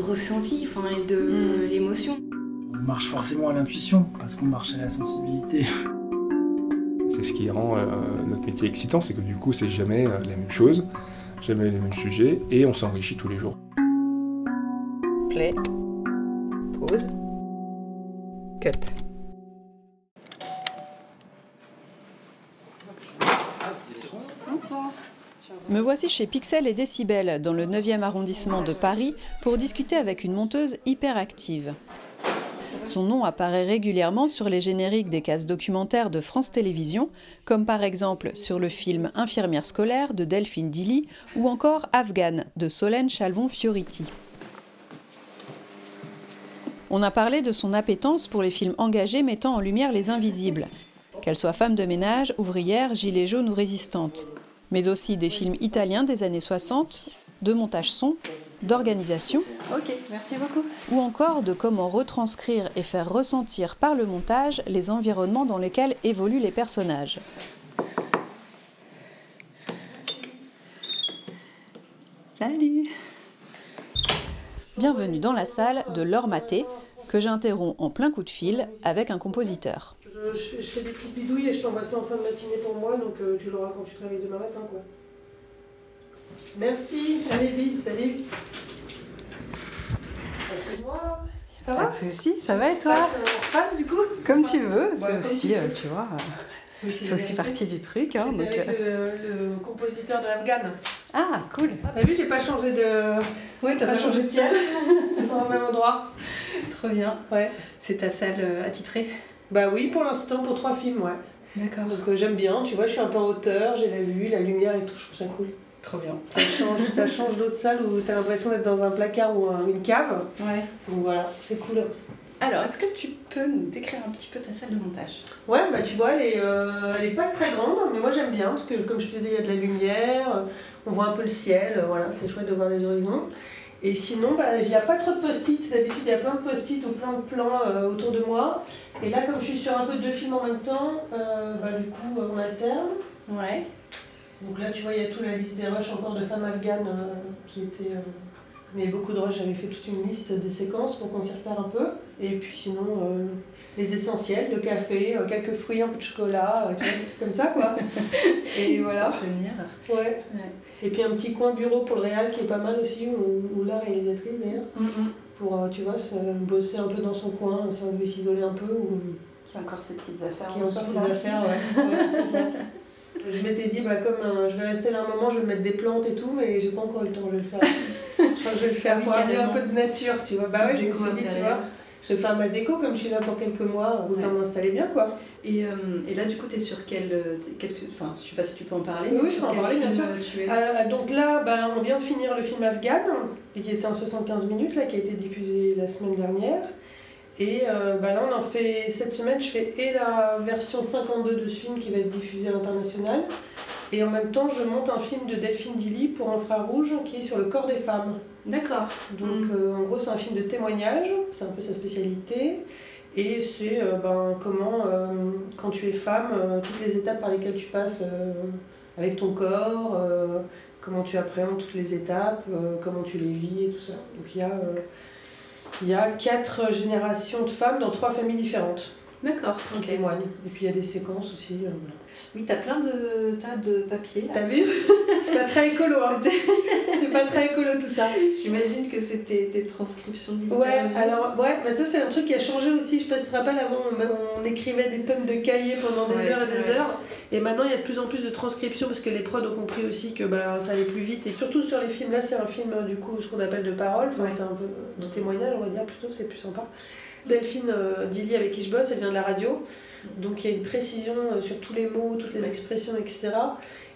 ressenti enfin, et de l'émotion. On marche forcément à l'intuition parce qu'on marche à la sensibilité. C'est ce qui rend euh, notre métier excitant, c'est que du coup, c'est jamais euh, la même chose, jamais les mêmes sujets, et on s'enrichit tous les jours. Play, pause, cut. Bonsoir. Me voici chez Pixel et Décibel, dans le 9e arrondissement de Paris, pour discuter avec une monteuse hyper active. Son nom apparaît régulièrement sur les génériques des cases documentaires de France Télévisions, comme par exemple sur le film Infirmière scolaire de Delphine Dilly ou encore Afghan de Solène Chalvon-Fioriti. On a parlé de son appétence pour les films engagés mettant en lumière les invisibles, qu'elle soit femme de ménage, ouvrière, gilet jaune ou résistante, mais aussi des films italiens des années 60, de montage son, d'organisation, Ok, merci beaucoup. ou encore de comment retranscrire et faire ressentir par le montage les environnements dans lesquels évoluent les personnages. Salut. Bienvenue dans la salle de Laure Maté, que j'interromps en plein coup de fil avec un compositeur. Je, je fais, je fais des petites bidouilles et je t'envoie ça en fin de matinée pour moi, donc euh, tu l'auras quand tu te réveilles demain matin. Quoi. Merci, allez, bis, salut. Excuse-moi. Ça va? Pas de soucis, ça va et Face, euh, En face du coup? Comme tu veux, c'est Ouais, aussi, tu euh, vois, fait aussi partie du truc. Hein, donc, avec euh. le, le compositeur de Afghan. Ah, cool T'as vu, j'ai pas changé de. Ouais, T'as pas changé de ciel Toujours au même endroit. Trop bien. Ouais. C'est ta salle euh, attitrée Bah oui, pour l'instant, pour trois films, ouais. D'accord. Donc euh, j'aime bien, tu vois, je suis un peu en hauteur, j'ai la vue, la lumière et tout, je trouve ça cool. Trop bien. Ça change, ça change d'autres salles où t'as l'impression d'être dans un placard ou un- une cave. Ouais. Donc voilà, c'est cool. Alors, est-ce que tu peux nous décrire un petit peu ta salle de montage? Ouais, bah tu vois, elle est, euh, elle est pas très grande, mais moi j'aime bien parce que comme je te disais, il y a de la lumière, on voit un peu le ciel, voilà, c'est chouette de voir les horizons. Et sinon, bah, il n'y a pas trop de post-it, d'habitude il y a plein de post-it ou plein de plans euh, autour de moi. Et là, comme je suis sur un peu de deux films en même temps, euh, bah, du coup, euh, on alterne. Ouais. Donc là, tu vois, il y a toute la liste des rushs encore de femmes afghanes euh, qui étaient. mais beaucoup de rushs, j'avais fait toute une liste des séquences pour qu'on s'y repère un peu. Et puis sinon, les essentiels, le café, euh, quelques fruits, un peu de chocolat, euh, tu vois, c'est comme ça quoi. Et voilà. Tenir. Ouais. Et puis un petit coin bureau pour le réal qui est pas mal aussi, ou, ou la réalisatrice d'ailleurs, pour, euh, tu vois, se, bosser un peu dans son coin, si on veut s'isoler un peu, ou Qui a encore ses petites affaires. qui a en encore ses là. affaires, ouais. Ouais, c'est ça. Je m'étais dit, bah, comme euh, je vais rester là un moment, je vais mettre des plantes et tout, mais j'ai pas encore eu le temps, je vais le faire. je vais le faire Oui, pour amener un carrément. peu de nature, tu vois. Bah ouais, je me Déco suis dit, tu vois, je vais faire ma déco comme je suis là pour quelques mois, autant Ouais. m'installer bien, quoi. Et, euh, et là, du coup, tu es sur quel. euh, Qu'est-ce que, enfin, je sais pas si tu peux en parler. Oui, mais je peux en parler, bien sûr. euh, Tu es... Euh, donc là, ben, on vient de finir le film Afghan, qui était en 75 minutes, là, qui a été diffusé la semaine dernière. Et euh, ben là, on en fait, cette semaine, je fais et la version 52 de ce film qui va être diffusé à l'international, et en même temps, je monte un film de Delphine Dilly pour Infrarouge qui est sur le corps des femmes. D'accord. Donc Mm. euh, en gros, c'est un film de témoignage, c'est un peu sa spécialité. Et c'est euh, ben, comment, euh, quand tu es femme, toutes les étapes par lesquelles tu passes avec ton corps, comment tu appréhendes toutes les étapes, comment tu les vis et tout ça. Donc il y a, il y a quatre générations de femmes dans trois familles différentes. D'accord, qui ok. témoignent. Et puis il y a des séquences aussi. euh, voilà. Oui, t'as plein de tas de papiers. T'as vu? C'est pas très écolo, hein. C'est pas très écolo tout ça. J'imagine que c'était des transcriptions d'interviews. Ouais, alors ouais, bah ça c'est un truc qui a changé aussi. Je sais pas si tu te rappelles, avant on, on écrivait des tonnes de cahiers pendant des Ouais, heures et des ouais. heures. Et maintenant il y a de plus en plus de transcriptions parce que les prods ont compris aussi que bah, ça allait plus vite. Et surtout sur les films, là c'est un film euh, du coup ce qu'on appelle de parole, enfin, Ouais. c'est un peu euh, de témoignage on va dire plutôt, c'est plus sympa. Delphine euh, Dilly avec qui je bosse, elle vient de la radio. Donc il y a une précision euh, sur tous les mots, toutes les Ouais. expressions, etc.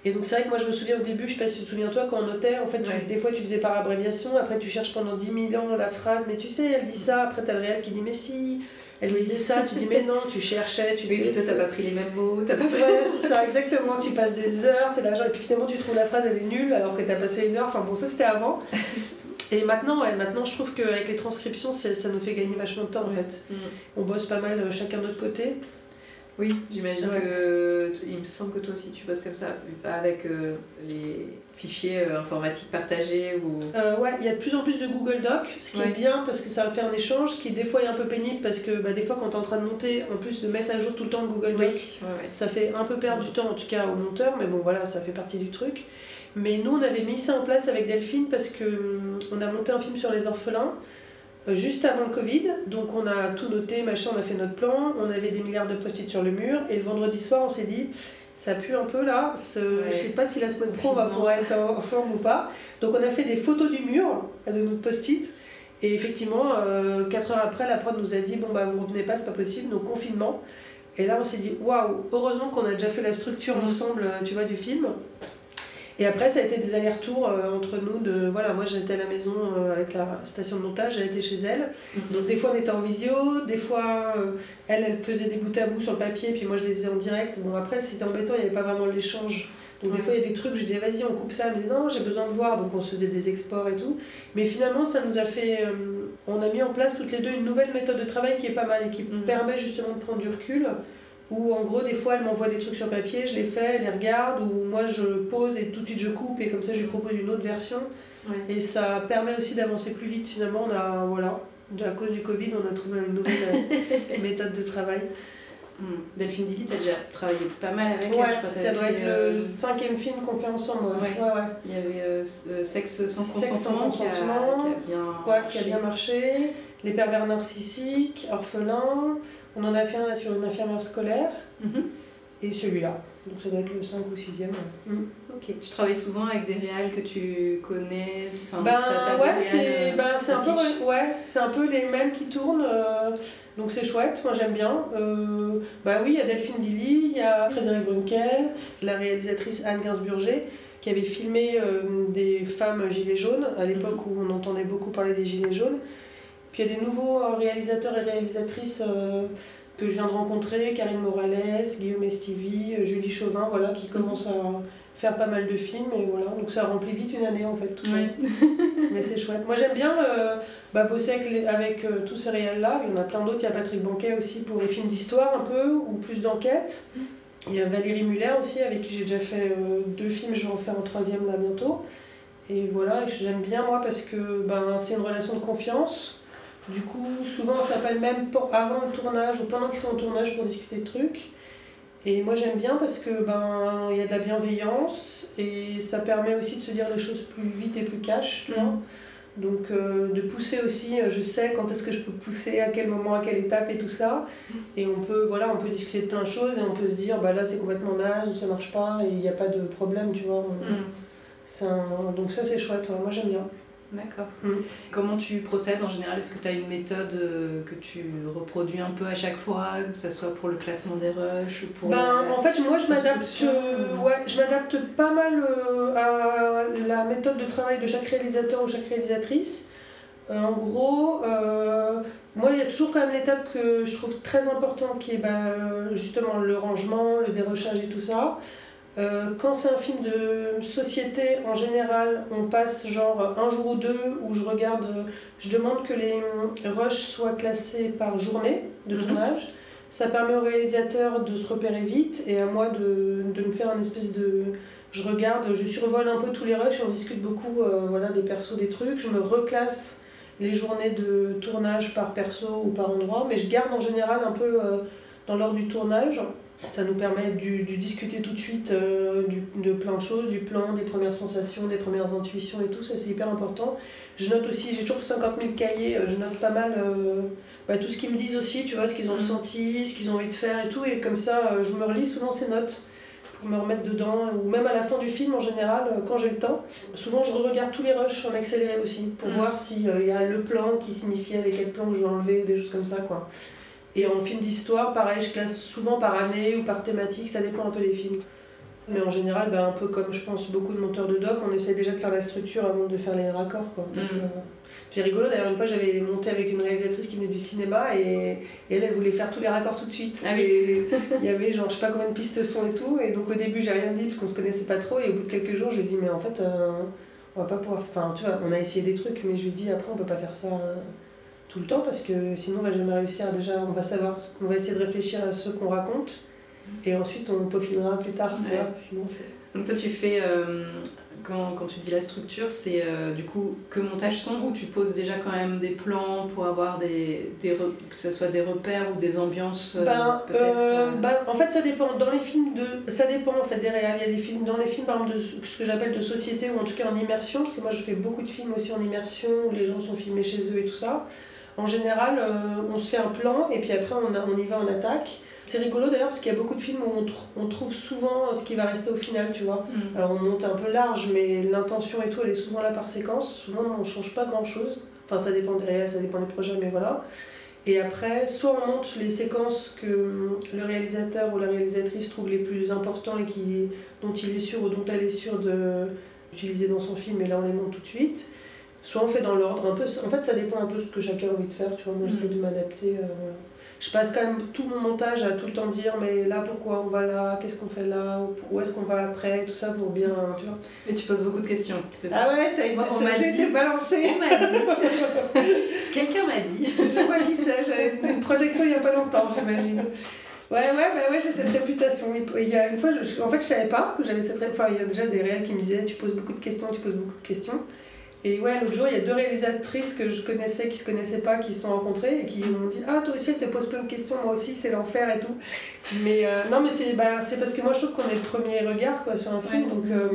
Et donc c'est vrai que moi je me souviens au début, je sais pas si tu te souviens toi, quand on notait, en fait tu- Ouais. des fois tu faisais par abréviation, après tu cherches pendant 10 000 ans la phrase, mais tu sais, elle dit ça, après t'as le réel qui dit mais si, elle disait ça, tu dis mais non, tu cherchais, tu Oui, puis dis toi, t'as pas pris les mêmes mots, t'as pas Ouais, c'est ça, exactement. Tu passes des heures, t'es là, genre, et puis finalement tu trouves la phrase, elle est nulle alors que t'as passé une heure. Enfin bon, ça c'était avant. Et maintenant, ouais, maintenant je trouve qu'avec les transcriptions, ça nous fait gagner vachement de temps en fait. Mm. On bosse pas mal euh, chacun de notre côté. Oui, j'imagine Ouais. que. Il me semble que toi aussi tu bosses comme ça, avec euh, les fichiers euh, informatiques partagés ou. Euh, ouais, il y a de plus en plus de Google Doc, ce qui Ouais. est bien parce que ça fait un échange, ce qui des fois est un peu pénible parce que bah, des fois quand t'es en train de monter, en plus de mettre à jour tout le temps le Google Doc, Oui, ouais, ouais. Ça fait un peu perdre du temps, en tout cas au monteur, mais bon voilà, ça fait partie du truc. Mais nous, on avait mis ça en place avec Delphine parce que hum, on a monté un film sur les orphelins euh, juste avant le Covid. Donc on a tout noté, machin, on a fait notre plan, on avait des milliards de post-it sur le mur. Et le vendredi soir, on s'est dit, ça pue un peu là, ce- Ouais. je sais pas si la semaine pro on va pouvoir être en- ensemble ou pas. Donc on a fait des photos du mur euh, de notre post-it. Et effectivement, 4 heures après, la prod nous a dit, bon bah vous revenez pas, c'est pas possible, donc confinement. Et là, on s'est dit, waouh, heureusement qu'on a déjà fait la structure Mhm. ensemble, euh, tu vois, du film. Et après, ça a été des allers-retours euh, entre nous. De, voilà, moi, j'étais à la maison euh, avec la station de montage, elle était chez elle. Donc, des fois, on était en visio, des fois, euh, elle, elle faisait des bouts à bout sur le papier, puis moi, je les faisais en direct. Bon, après, c'était embêtant, il n'y avait pas vraiment l'échange. Donc, des Ouais. fois, il y a des trucs, je disais, vas-y, on coupe ça. Dit, non, j'ai besoin de voir. Donc, on se faisait des exports et tout. Mais finalement, ça nous a fait. euh, on a mis en place toutes les deux une nouvelle méthode de travail qui est pas mal et qui Mhm. permet justement de prendre du recul. Où en gros, des fois, elle m'envoie des trucs sur papier, je les fais, elle les regarde, ou moi je pose et tout de suite je coupe, et comme ça je lui propose une autre version. Ouais. Et ça permet aussi d'avancer plus vite finalement. On a, voilà, à cause du Covid, on a trouvé une nouvelle euh, méthode de travail. Hmm. Delphine Dilly, t'as déjà travaillé pas mal avec elle, Ouais, je crois. ça doit être euh, le cinquième film qu'on fait ensemble. Ouais, Ouais. Il y avait euh, euh, Sexe sans Sexe sans consentement, qui, a, consentement. qui a bien. Ouais, qui a marché. bien marché. Les pervers narcissiques, orphelins. On en a fait un là, sur une infirmière scolaire. Mhm. Et celui-là. Donc ça doit être le 5 ou 6e. Ok. Tu travailles souvent avec des réals que tu connais enfin, Ben ouais, c'est euh, ben, c'est un, peu, ouais, c'est un peu les mêmes qui tournent. euh, donc c'est chouette, moi j'aime bien. Euh, bah oui, il y a Delphine Dilly, il y a Frédéric Brunkel, la réalisatrice Anne Gainsburger, qui avait filmé euh, des femmes gilets jaunes à l'époque où on entendait beaucoup parler des gilets jaunes. Puis il y a des nouveaux euh, réalisateurs et réalisatrices euh, que je viens de rencontrer, Karine Morales, Guillaume Estivi, euh, Julie Chauvin, voilà, qui commencent à faire pas mal de films et voilà, donc ça remplit vite une année en fait tout ça. Mais c'est chouette. Moi j'aime bien euh, bah, bosser avec, les- avec euh, tous ces réels-là. Il y en a plein d'autres. Il y a Patrick Banquet aussi pour les films d'histoire un peu ou plus d'enquête. Il y a Valérie Muller aussi avec qui j'ai déjà fait euh, deux films. Je vais en faire un troisième là bientôt. Et voilà, j'aime bien moi parce que ben, c'est une relation de confiance. Du coup, souvent on s'appelle même avant le tournage ou pendant qu'ils sont au tournage pour discuter de trucs. Et moi j'aime bien parce que ben il y a de la bienveillance et ça permet aussi de se dire les choses plus vite et plus cash, tu vois. Mhm. Donc euh, de pousser aussi, euh, je sais quand est-ce que je peux pousser, à quel moment, à quelle étape et tout ça. Et on peut voilà, on peut discuter de plein de choses et on peut se dire bah là c'est complètement naze ou ça marche pas et il n'y a pas de problème, tu vois. Un- Donc ça c'est chouette, ouais, moi j'aime bien. D'accord. Mm. Comment tu procèdes en général? Est-ce que tu as une méthode euh, que tu reproduis un peu à chaque fois, que ce soit pour le classement des rushs ou pour Ben, en fait, moi, je m'adapte, euh, ou- ouais, je m'adapte pas mal euh, à la méthode de travail de chaque réalisateur ou chaque réalisatrice. Euh, en gros, moi, il y a toujours quand même l'étape que je trouve très importante, qui est ben, justement le rangement, le dérochage et tout ça. Euh, quand c'est un film de société, en général, on passe genre un jour ou deux où je regarde, je demande que les rushs soient classés par journée de Mhm. tournage. Ça permet au réalisateur de se repérer vite et à moi de, de me faire un espèce de. Je regarde, je survole un peu tous les rushs et on discute beaucoup euh, voilà, des persos, des trucs. Je me reclasse les journées de tournage par perso ou par endroit, mais je garde en général un peu euh, dans l'ordre du tournage. Ça nous permet de discuter tout de suite euh, du, de plein de choses, du plan, des premières sensations, des premières intuitions et tout, ça c'est hyper important. Je note aussi, j'ai toujours 50 000 cahiers, euh, je note pas mal euh, bah, tout ce qu'ils me disent aussi, tu vois, ce qu'ils ont ressenti, ce qu'ils ont envie de faire et tout, et comme ça je me relis souvent ces notes pour me remettre dedans, ou même à la fin du film en général, quand j'ai le temps. Souvent je regarde tous les rushs en accéléré aussi, pour voir s'il y a le plan qui signifiait les quatre plans que je veux enlever, des choses comme ça quoi. Et en film d'histoire, pareil, je classe souvent par année ou par thématique, ça dépend un peu des films. Mais en général, bah, un peu comme je pense beaucoup de monteurs de doc, on essaie déjà de faire la structure avant de faire les raccords. Quoi. Mm. Euh, c'est rigolo, d'ailleurs, une fois j'avais monté avec une réalisatrice qui venait du cinéma et, elle, elle voulait faire tous les raccords tout de suite. Ah il y avait genre je sais pas combien de pistes son et tout, et donc au début j'ai rien dit parce qu'on se connaissait pas trop, et au bout de quelques jours je lui ai dit, mais en fait, euh, on va pas pouvoir. Enfin, tu vois, on a essayé des trucs, mais je lui ai dit après on peut pas faire ça. Euh, tout le temps parce que sinon on va jamais réussir. Déjà, on va savoir, on va essayer de réfléchir à ce qu'on raconte et ensuite on peaufinera plus tard. Tu vois, sinon Donc toi, tu fais euh, quand, quand, tu dis la structure, c'est euh, du coup que montage son ou tu poses déjà quand même des plans pour avoir des, des que ce soit des repères ou des ambiances euh, ben, ben, en fait ça dépend dans les films de ça dépend en fait des réels il y a des films dans les films par exemple de ce que j'appelle de société ou en tout cas en immersion parce que moi je fais beaucoup de films aussi en immersion où les gens sont filmés chez eux et tout ça en général, euh, on se fait un plan et puis après on, on y va en attaque. C'est rigolo d'ailleurs parce qu'il y a beaucoup de films où on, on, trouve souvent ce qui va rester au final, tu vois. Mm. Alors on monte un peu large, mais l'intention et tout, elle est souvent là par séquence. Souvent on change pas grand chose. Enfin, ça dépend des réels, ça dépend des projets, mais voilà. Et après, soit on monte les séquences que le réalisateur ou la réalisatrice trouve les plus importants et qui, dont il est sûr ou dont elle est sûre d'utiliser dans son film, et là on les monte tout de suite soit on fait dans l'ordre, un peu, en fait ça dépend un peu de ce que chacun a envie de faire, tu vois, moi j'essaie mm. de m'adapter. Euh, je passe quand même tout mon montage à tout le temps dire, mais là pourquoi on va là, qu'est-ce qu'on fait là, où est-ce qu'on va après, tout ça pour bien, tu vois. Mais tu poses beaucoup de questions. Ah ouais, t'as été on m'a dit, balancé. On m'a dit. Quelqu'un m'a dit. Je vois qui c'est, j'avais une projection il n'y a pas longtemps, j'imagine. Ouais, ouais, bah ouais, j'ai cette réputation. Il y a une fois, je, en fait, je savais pas que j'avais cette réputation. Enfin, il y a déjà des réels qui me disaient Tu poses beaucoup de questions, tu poses beaucoup de questions. Et ouais, l'autre jour, il y a deux réalisatrices que je connaissais, qui se connaissaient pas, qui se sont rencontrées et qui m'ont dit Ah, toi aussi, elle te pose plein de questions, moi aussi, c'est l'enfer et tout. Mais euh, non, mais c'est bah, parce que moi, je trouve qu'on est le premier regard quoi, sur un film. Donc, euh,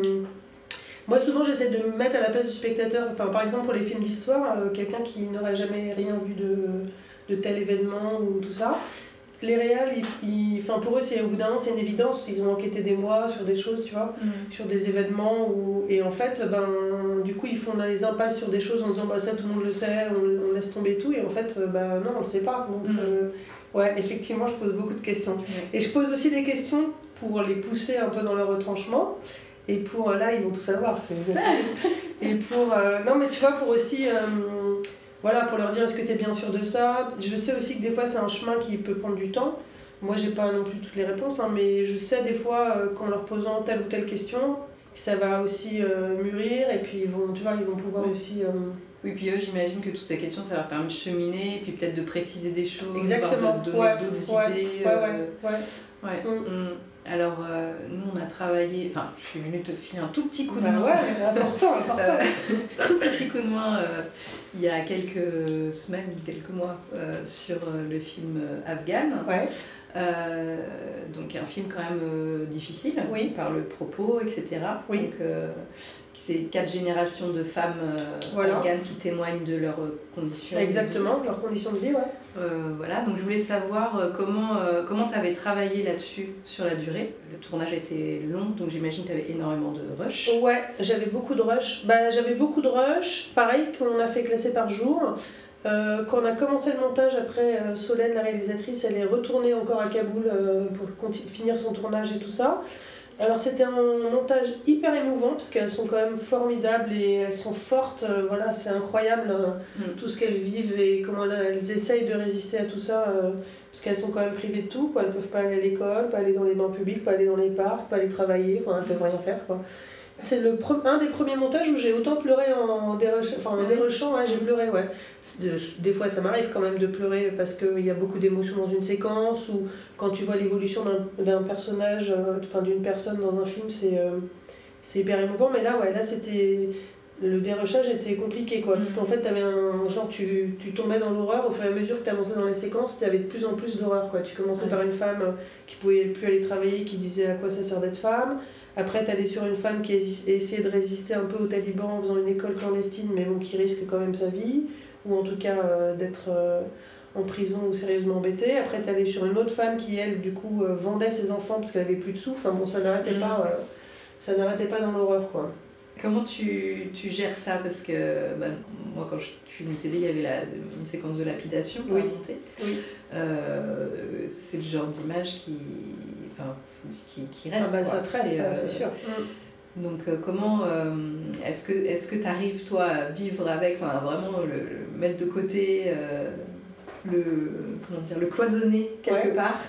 moi, souvent, j'essaie de me mettre à la place du spectateur. Enfin, par exemple, pour les films d'histoire, euh, quelqu'un qui n'aurait jamais rien vu de, de tel événement ou tout ça les réals, ils, pour eux, c'est au bout d'un moment, c'est une évidence. Ils ont enquêté des mois sur des choses, tu vois, mm. sur des événements. Où, et en fait, ben, du coup, ils font des impasses sur des choses en disant bah, ça, tout le monde le sait, on, laisse tomber tout. Et en fait, ben, non, on le sait pas. Donc, mm. euh, ouais, effectivement, je pose beaucoup de questions. Et je pose aussi des questions pour les pousser un peu dans leur retranchement. Et pour là, ils vont tout savoir. et pour. Euh, non, mais tu vois, pour aussi. Euh, voilà, pour leur dire est-ce que tu es bien sûr de ça? Je sais aussi que des fois c'est un chemin qui peut prendre du temps. Moi j'ai pas non plus toutes les réponses, hein, mais je sais des fois euh, qu'en leur posant telle ou telle question, ça va aussi euh, mûrir et puis ils vont, tu vois, ils vont pouvoir aussi. Euh, oui, puis eux, j'imagine que toutes ces questions, ça leur permet de cheminer et puis peut-être de préciser des choses, Exactement. de donner d'autres ouais, idées. Ouais, ouais, ouais. Mm. Mm. Alors, euh, nous, on a travaillé. Enfin, je suis venue te filer un tout petit coup de bah main. Ouais, important, important. Euh, tout petit coup de main euh, il y a quelques semaines, quelques mois, sur le film Afghan. Ouais. donc, un film quand même difficile, oui. par le propos, etc. Oui. Donc, c'est quatre générations de femmes afghanes qui témoignent de leurs conditions. Exactement, leurs conditions de vie, ouais. Euh, voilà, donc je voulais savoir euh, comment euh, comment tu avais travaillé là-dessus sur la durée. Le tournage été long, donc j'imagine que tu avais énormément de rush. Ouais, j'avais beaucoup de rush. Bah, j'avais beaucoup de rush, pareil qu'on a fait classer par jour. quand on a commencé le montage, après Solène, la réalisatrice, elle est retournée encore à Kaboul pour finir son tournage et tout ça. Alors c'était un montage hyper émouvant parce qu'elles sont quand même formidables et elles sont fortes. Euh, voilà, c'est incroyable hein, mm. tout ce qu'elles vivent et comment elles, essayent de résister à tout ça euh, parce qu'elles sont quand même privées de tout. Quoi. Elles peuvent pas aller à l'école, pas aller dans les bains publics, pas aller dans les parcs, pas aller travailler. Enfin, elles peuvent rien faire. Quoi. C'est le un des premiers montages où j'ai autant pleuré en dérochant, enfin, en j'ai pleuré, ouais. des fois, ça m'arrive quand même de pleurer parce qu'il y a beaucoup d'émotions dans une séquence ou quand tu vois l'évolution d'un personnage, euh, enfin d'une personne dans un film, c'est euh, c'est hyper émouvant. Mais là, ouais, là, c'était. le dérochage était compliqué quoi parce Mhm. qu'en fait t'avais un genre tu, tu tombais dans l'horreur au fur et à mesure que tu avançais dans les séquences tu avais de plus en plus d'horreur quoi tu commençais Ouais. par une femme euh, qui pouvait plus aller travailler qui disait à quoi ça sert d'être femme après tu allais sur une femme qui hési- essayait de résister un peu aux talibans en faisant une école clandestine mais bon qui risque quand même sa vie ou en tout cas euh, d'être euh, en prison ou sérieusement embêtée après tu allais sur une autre femme qui elle du coup euh, vendait ses enfants parce qu'elle avait plus de sous enfin bon ça n'arrêtait Mhm. pas ça n'arrêtait pas dans l'horreur quoi Comment tu, tu gères ça? Parce que bah, moi, quand je suis venue t'aider, il y avait la, une séquence de lapidation pour Oui. monter. Oui. C'est le genre d'image qui, enfin, qui, qui reste. Ah bah, quoi. ça te reste, C'est, hein, euh, sûr. Donc euh, comment euh, est-ce que est-ce que tu arrives toi à vivre avec, enfin vraiment le, le mettre de côté, le comment dire, le cloisonner quelque Ouais. part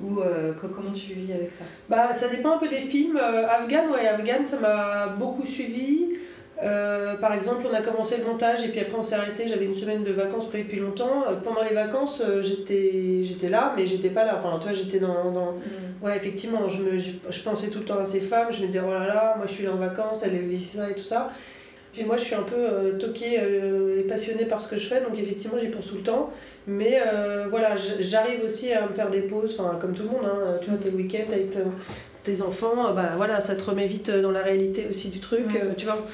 ou euh, co- comment tu vis avec ça? Bah, ça dépend un peu des films. Euh, Afghan, ouais, Afghan, ça m'a beaucoup suivi. Euh, par exemple, on a commencé le montage et puis après on s'est arrêté. J'avais une semaine de vacances prévues depuis longtemps. Euh, pendant les vacances, euh, j'étais j'étais là, mais j'étais pas là. Enfin, toi, j'étais dans, dans. Ouais, effectivement, je, me, je, je pensais tout le temps à ces femmes. Je me disais, oh là là, moi je suis là en vacances, elle vit ça et tout ça. Puis moi, je suis un peu toquée et passionnée par ce que je fais, donc effectivement, j'y pense tout le temps. Mais voilà, j'arrive aussi à me faire des pauses, enfin, comme tout le monde, hein, tu vois, tes week-ends avec te- tes enfants, euh, bah voilà, ça te remet vite dans la réalité aussi du truc, euh, tu vois.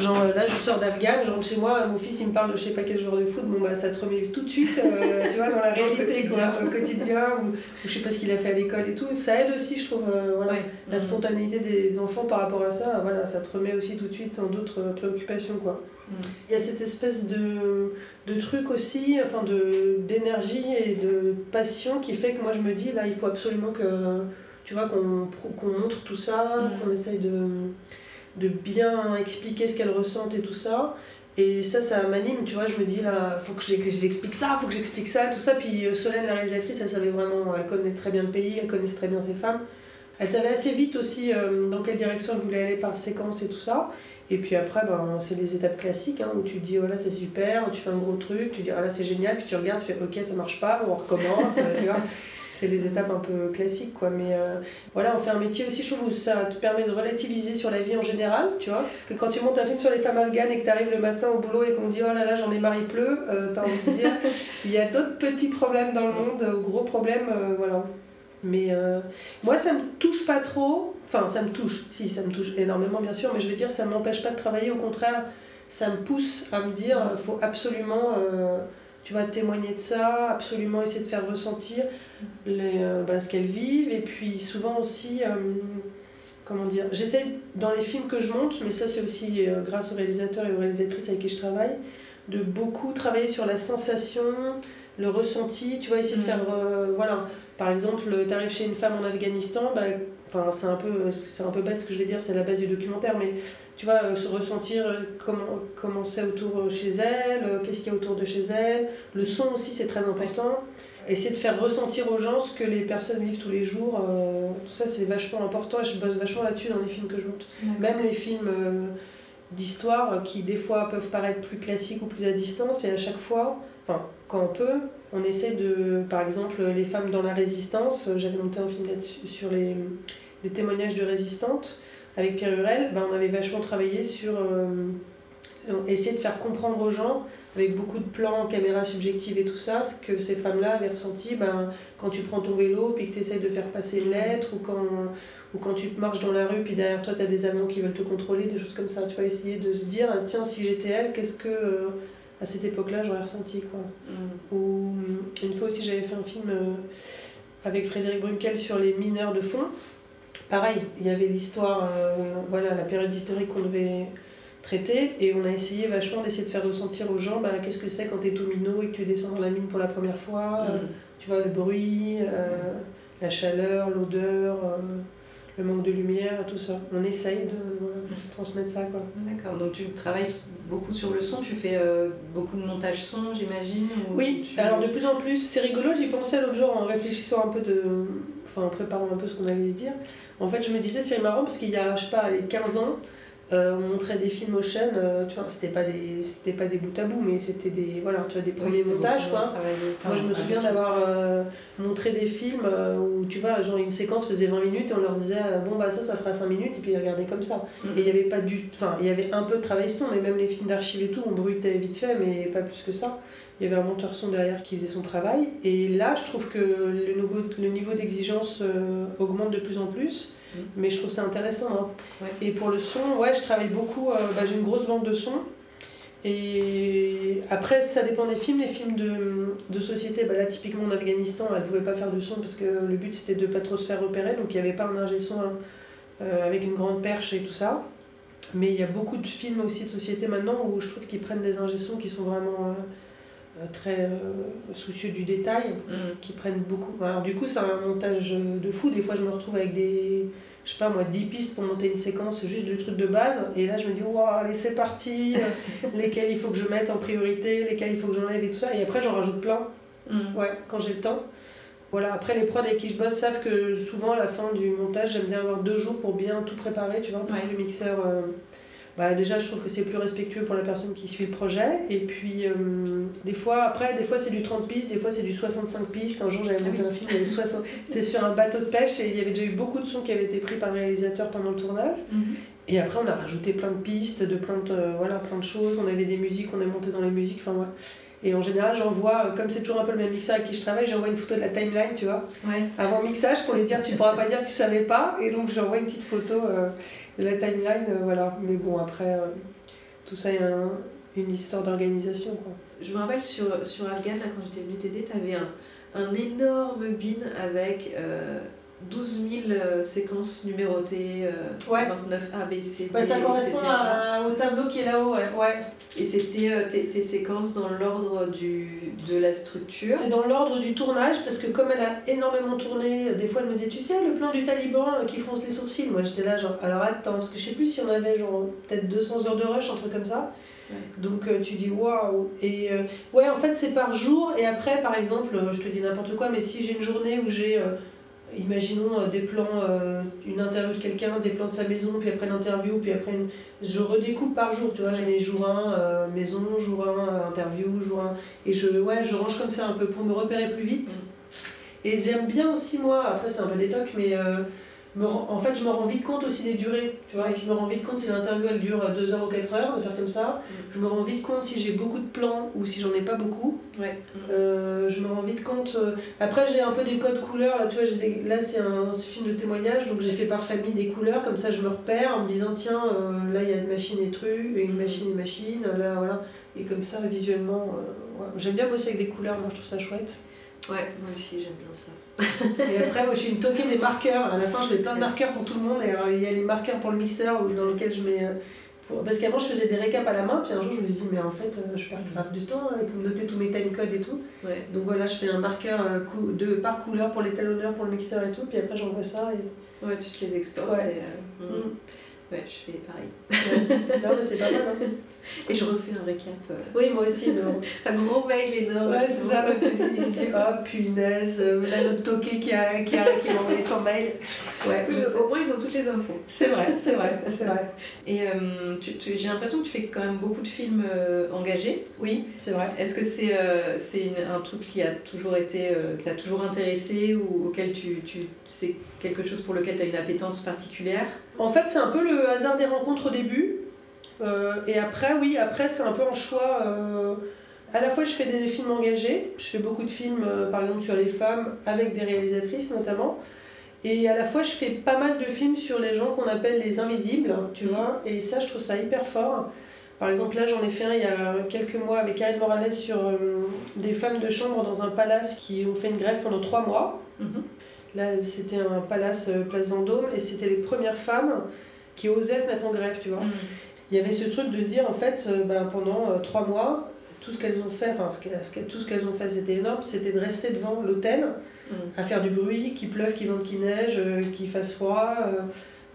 Genre euh, là, je sors d'Afghan, je rentre chez moi, mon fils il me parle de je sais pas quel joueur de foot, bon bah ça te remet tout de suite, euh, tu vois, dans la Dans réalité, quotidien. quoi, au quotidien, ou, ou je sais pas ce qu'il a fait à l'école et tout. Ça aide aussi, je trouve, euh, voilà. Ouais. La Mhm. spontanéité des enfants par rapport à ça, voilà, ça te remet aussi tout de suite dans d'autres euh, préoccupations, quoi. Mhm. Il y a cette espèce de, de truc aussi, enfin d'énergie et de passion qui fait que moi je me dis là il faut absolument que tu vois qu'on qu'on montre tout ça, Mhm. qu'on essaye de, de bien expliquer ce qu'elles ressentent et tout ça. Et ça, ça m'anime, tu vois, je me dis là, faut que j'ex- j'explique ça, faut que j'explique ça, tout ça. Puis euh, Solène, la réalisatrice, elle savait vraiment, elle connaît très bien le pays, elle connaissait très bien ses femmes. Elle savait assez vite aussi euh, dans quelle direction elle voulait aller par séquence et tout ça. Et puis après, ben, c'est les étapes classiques hein, où tu dis, oh là c'est super, tu fais un gros truc, tu dis, oh là c'est génial, puis tu regardes, tu fais, ok, ça marche pas, on recommence, euh, tu vois. C'est les étapes un peu classiques, quoi. Mais euh, voilà, on fait un métier aussi, je trouve, où ça te permet de relativiser sur la vie en général, tu vois. Parce que quand tu montes un film sur les femmes afghanes et que tu arrives le matin au boulot et qu'on te dit, oh là là, j'en ai marre, il pleut, euh, t'as envie de dire, il y a d'autres petits problèmes dans le monde, euh, gros problèmes, euh, voilà. Mais moi, ça me touche pas trop. Enfin, ça me touche. Si, ça me touche énormément, bien sûr. Mais je veux dire, ça m'empêche pas de travailler. Au contraire, ça me pousse à me dire, il faut absolument, tu vois, témoigner de ça, absolument essayer de faire ressentir les, euh, bah, ce qu'elles vivent. Et puis souvent aussi, euh, comment dire, j'essaie dans les films que je monte, mais ça c'est aussi euh, grâce aux réalisateurs et aux réalisatrices avec qui je travaille, de beaucoup travailler sur la sensation, le ressenti, tu vois, essayer de Mhm. faire, voilà, par exemple, tu arrives chez une femme en Afghanistan, bah, enfin c'est un peu c'est un peu bête ce que je vais dire, c'est la base du documentaire, mais tu vois, euh, se ressentir euh, comment comment c'est autour euh, chez elle, qu'est-ce qu'il y a autour de chez elle, le son aussi c'est très important. Essayer de faire ressentir aux gens ce que les personnes vivent tous les jours, euh, tout ça c'est vachement important je bosse vachement là-dessus dans les films que je monte. Même les films euh, d'histoire qui des fois peuvent paraître plus classiques ou plus à distance et à chaque fois, enfin quand on peut, on essaie de, par exemple, les femmes dans la résistance, j'avais monté un film là-dessus sur les, les témoignages de résistantes avec Pierre Hurel, ben, on avait vachement travaillé sur euh, essayer de faire comprendre aux gens avec beaucoup de plans, caméras subjectives et tout ça, ce que ces femmes-là avaient ressenti ben, quand tu prends ton vélo puis que tu essayes de faire passer une lettre ou quand, ou quand tu marches dans la rue puis derrière toi tu as des Allemands qui veulent te contrôler, des choses comme ça. Tu vas essayer de se dire, tiens, si j'étais elle, qu'est-ce que euh, à cette époque-là j'aurais ressenti quoi. Ou une fois aussi j'avais fait un film euh, avec Frédéric Brunkel sur les mineurs de fond. Pareil, il y avait l'histoire, euh, voilà, la période historique qu'on devait traiter et on a essayé vachement d'essayer de faire ressentir aux gens bah, qu'est-ce que c'est quand t'es tout minot et que tu descends dans la mine pour la première fois, euh, tu vois, le bruit, euh, la chaleur, l'odeur, le manque de lumière, tout ça. On essaye de transmettre ça quoi. D'accord, donc tu travailles beaucoup sur le son, tu fais euh, beaucoup de montage son, j'imagine ou Oui, tu- alors de plus en plus, c'est rigolo, j'y pensais l'autre jour en réfléchissant un peu de. Enfin, en préparant un peu ce qu'on allait se dire. En fait, je me disais, c'est marrant parce qu'il y a, je sais pas, les 15 ans, Euh, on montrait des films au chaîne, euh, tu vois, c'était pas des c'était pas des bouts à bout, mais c'était des voilà, tu vois, des premiers montages quoi. Moi je me souviens d'avoir euh, montré des films euh, où tu vois, genre une séquence faisait 20 minutes et on leur disait bon bah ça ça fera 5 minutes et puis ils regardaient comme ça. Mm. Et il y avait pas du enfin il y avait un peu de travail son, mais même les films d'archives et tout, on bruitait vite fait, mais pas plus que ça. Il y avait un monteur son derrière qui faisait son travail. Et là, je trouve que le, nouveau, le niveau d'exigence euh, augmente de plus en plus. Mm. Mais je trouve ça intéressant. hein. Ouais. Et pour le son, ouais, je travaille beaucoup. euh, bah, J'ai une grosse bande de son. Et après, ça dépend des films. Les films de, de société, bah là, typiquement en Afghanistan, elle ne pouvait pas faire du son parce que le but c'était de pas trop se faire repérer. Donc il n'y avait pas un ingé son hein, euh, avec une grande perche et tout ça. Mais il y a beaucoup de films aussi de société maintenant où je trouve qu'ils prennent des ingé sons qui sont vraiment très euh, soucieux du détail, Mm. qui prennent beaucoup. Alors du coup, c'est un montage de fou. Des fois, je me retrouve avec des, je sais pas moi, 10 pistes pour monter une séquence juste du truc de base. Et là, je me dis, waouh, allez, c'est parti. euh, lesquels il faut que je mette en priorité, lesquels il faut que j'enlève et tout ça. Et après, j'en rajoute plein. Mm. Ouais, quand j'ai le temps. Voilà, après les prods avec qui je bosse savent que souvent à la fin du montage, j'aime bien avoir deux jours pour bien tout préparer, tu vois, pour Ouais. que le mixeur. euh, bah déjà, je trouve que c'est plus respectueux pour la personne qui suit le projet. Et puis, euh, des fois, après, des fois c'est du 30 pistes, des fois c'est du 65 pistes. Un jour, j'avais Ah monté un film, il y avait 60... c'était sur un bateau de pêche et il y avait déjà eu beaucoup de sons qui avaient été pris par le réalisateur pendant le tournage. Mhm. Et après, on a rajouté plein de pistes, de plein de, euh, voilà, plein de choses. On avait des musiques, on est monté dans les musiques. Enfin, ouais. Et en général, j'envoie, euh, comme c'est toujours un peu le même mixeur avec qui je travaille, j'envoie une photo de la timeline, tu vois, Ouais. avant mixage pour les dire tu pourras pas dire que tu savais pas. Et donc, j'envoie une petite photo euh, la timeline, euh, voilà. Mais bon, après, euh, tout ça est un- une histoire d'organisation, quoi. Je me rappelle sur, sur Afghan, quand j'étais venue t'aider, t'avais un, un énorme bin avec euh, 12 000 euh, séquences numérotées, euh, Ouais. 29 A, B, C, D, Bah, ça correspond à- au tableau qui est là-haut, ouais. ouais. Et c'était euh, tes, tes séquences dans l'ordre du- de la structure. C'est dans l'ordre du tournage, parce que comme elle a énormément tourné, des fois elle me dit, tu sais, le plan du taliban qui fronce les sourcils. Moi j'étais là, genre, alors attends, parce que je sais plus si on avait genre peut-être 200 heures de rush, un truc comme ça. Ouais. Donc tu dis, waouh. Et euh, ouais, en fait c'est par jour, et après, par exemple, je te dis n'importe quoi, mais si j'ai une journée où j'ai. euh, Imaginons euh, des plans, euh, une interview de quelqu'un, des plans de sa maison, puis après l'interview, puis après une... je redécoupe par jour, tu vois, j'ai les jours 1, maison, jour 1, interview, jour 1, et je, ouais, je range comme ça un peu pour me repérer plus vite. Et j'aime bien aussi, moi, après c'est un peu des tocs, mais euh, me en fait je me rends vite compte aussi des durées. Tu vois, je me rends vite compte si l'interview elle dure 2 heures ou 4 heures, de faire comme ça. Je me rends vite compte si j'ai beaucoup de plans ou si j'en ai pas beaucoup. Ouais. Euh, je me rends vite compte. euh, Après, j'ai un peu des codes couleurs. Là, tu vois, des- là c'est un film de témoignage, donc j'ai fait par famille des couleurs. Comme ça, je me repère en me disant tiens, euh, là il y a une machine et truc, et une machine et machine. Là, voilà. Et comme ça, visuellement, ouais. j'aime bien bosser avec des couleurs. Moi, je trouve ça chouette. Ouais, moi aussi j'aime bien ça. Et après, moi, je suis une toquée des marqueurs. À la fin, je mets plein de marqueurs pour tout le monde. Et alors, il y a les marqueurs pour le mixeur dans lequel je mets. euh, pour- Parce qu'avant, je faisais des récaps à la main. Puis un jour, je me dis, mais en fait, euh, je perds grave du temps avec noter tous mes timecodes et tout. Ouais. Donc voilà, je fais un marqueur euh, de, par couleur pour les talonneurs, pour le mixeur et tout. Puis après, j'envoie ça. Et... Ouais, tu te les exportes. Ouais. Et, euh. Mm. Ouais, je fais pareil. non, mais c'est pas mal. Hein. Et je refais un récap. euh, Oui, moi aussi. bon. Un gros mail énorme. Ouais, c'est ça. Il se dit, oh punaise, euh, là, notre toqué qui, a, qui, a, qui m'a envoyé son mail. Ouais, je. Au moins, ils ont toutes les infos. C'est vrai, c'est vrai, c'est vrai. Et euh, tu- tu- j'ai l'impression que tu fais quand même beaucoup de films euh, engagés. Oui, c'est vrai. Est-ce que c'est euh, c'est un truc qui a toujours été, euh, qui t'a toujours intéressé ou auquel tu, tu c'est quelque chose pour lequel tu as une appétence particulière? En fait, c'est un peu le hasard des rencontres au début. Euh, et après, oui, après, c'est un peu un choix. euh, à la fois, je fais des films engagés. Je fais beaucoup de films, euh, par exemple, sur les femmes, avec des réalisatrices notamment. Et à la fois, je fais pas mal de films sur les gens qu'on appelle les invisibles, tu vois. Et ça, je trouve ça hyper fort. Par exemple, là, j'en ai fait un il y a quelques mois avec Karine Morales sur euh, des femmes de chambre dans un palace qui ont fait une grève pendant trois mois. Là, c'était un palace euh, place Vendôme et c'était les premières femmes qui osaient se mettre en grève, tu vois. Il y avait ce truc de se dire, en fait, euh, ben, pendant euh, trois mois, tout ce qu'elles ont fait, enfin, tout ce qu'elles ont fait, c'était énorme, c'était de rester devant l'hôtel à faire du bruit, qu'il pleuve, qu'il vente, qu'il neige, euh, qu'il fasse froid,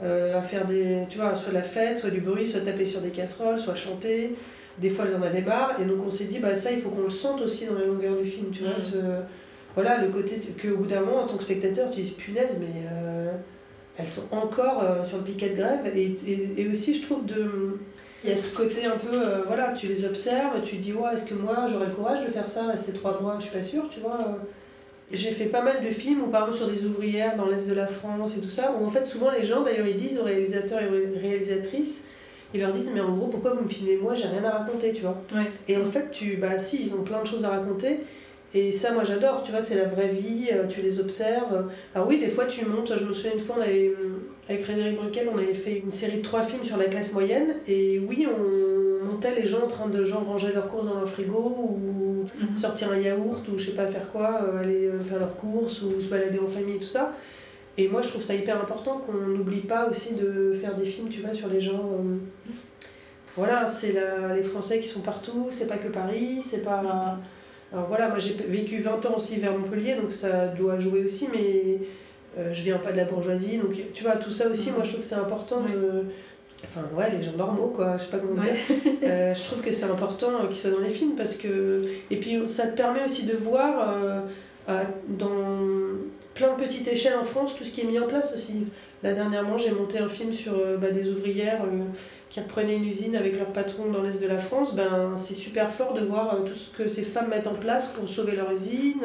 euh, à faire des, tu vois, soit la fête, soit du bruit, soit taper sur des casseroles, soit chanter. Des fois, elles en avaient marre, et donc on s'est dit, bah ça, il faut qu'on le sente aussi dans la longueur du film, tu vois. Mm. Ce, voilà, le côté qu'au bout d'un moment, en tant que spectateur, tu dis, punaise, mais euh, elles sont encore euh, sur le piquet de grève. Et, et, et, aussi, je trouve, de, il y a ce côté un peu, euh, voilà, tu les observes, tu dis, ouais, est-ce que moi j'aurais le courage de faire ça, rester trois mois, je suis pas sûre, tu vois. J'ai fait pas mal de films, ou par exemple sur des ouvrières dans l'Est de la France et tout ça, où en fait, souvent les gens, d'ailleurs, ils disent aux réalisateurs et aux réalisatrices, ils leur disent, mais en gros, pourquoi vous me filmez moi, j'ai rien à raconter, tu vois. Ouais. Et en fait, tu, bah si, ils ont plein de choses à raconter. Et ça, moi, j'adore, tu vois, c'est la vraie vie, euh, tu les observes. Alors oui, des fois, tu montes, je me souviens une fois, on avait, avec Frédéric Bruquel, on avait fait une série de trois films sur la classe moyenne. Et oui, on montait les gens en train de genre ranger leurs courses dans leur frigo, ou Mhm. sortir un yaourt, ou je sais pas faire quoi, euh, aller euh, faire leurs courses, ou se balader en famille et tout ça. Et moi, je trouve ça hyper important qu'on n'oublie pas aussi de faire des films, tu vois, sur les gens. euh, Voilà, c'est la- les Français qui sont partout, c'est pas que Paris, c'est pas. Alors voilà, moi j'ai vécu 20 ans aussi vers Montpellier, donc ça doit jouer aussi, mais euh, je viens pas de la bourgeoisie, donc tu vois, tout ça aussi, moi je trouve que c'est important de. Enfin, ouais, les gens normaux, quoi, je sais pas comment dire. Euh, je trouve que c'est important euh, qu'ils soient dans les films parce que. Et puis ça te permet aussi de voir euh, à- dans plein de petites échelles en France tout ce qui est mis en place aussi. Là, dernièrement, j'ai monté un film sur euh, bah, des ouvrières euh, qui reprenaient une usine avec leur patron dans l'Est de la France. Ben, c'est super fort de voir euh, tout ce que ces femmes mettent en place pour sauver leur usine.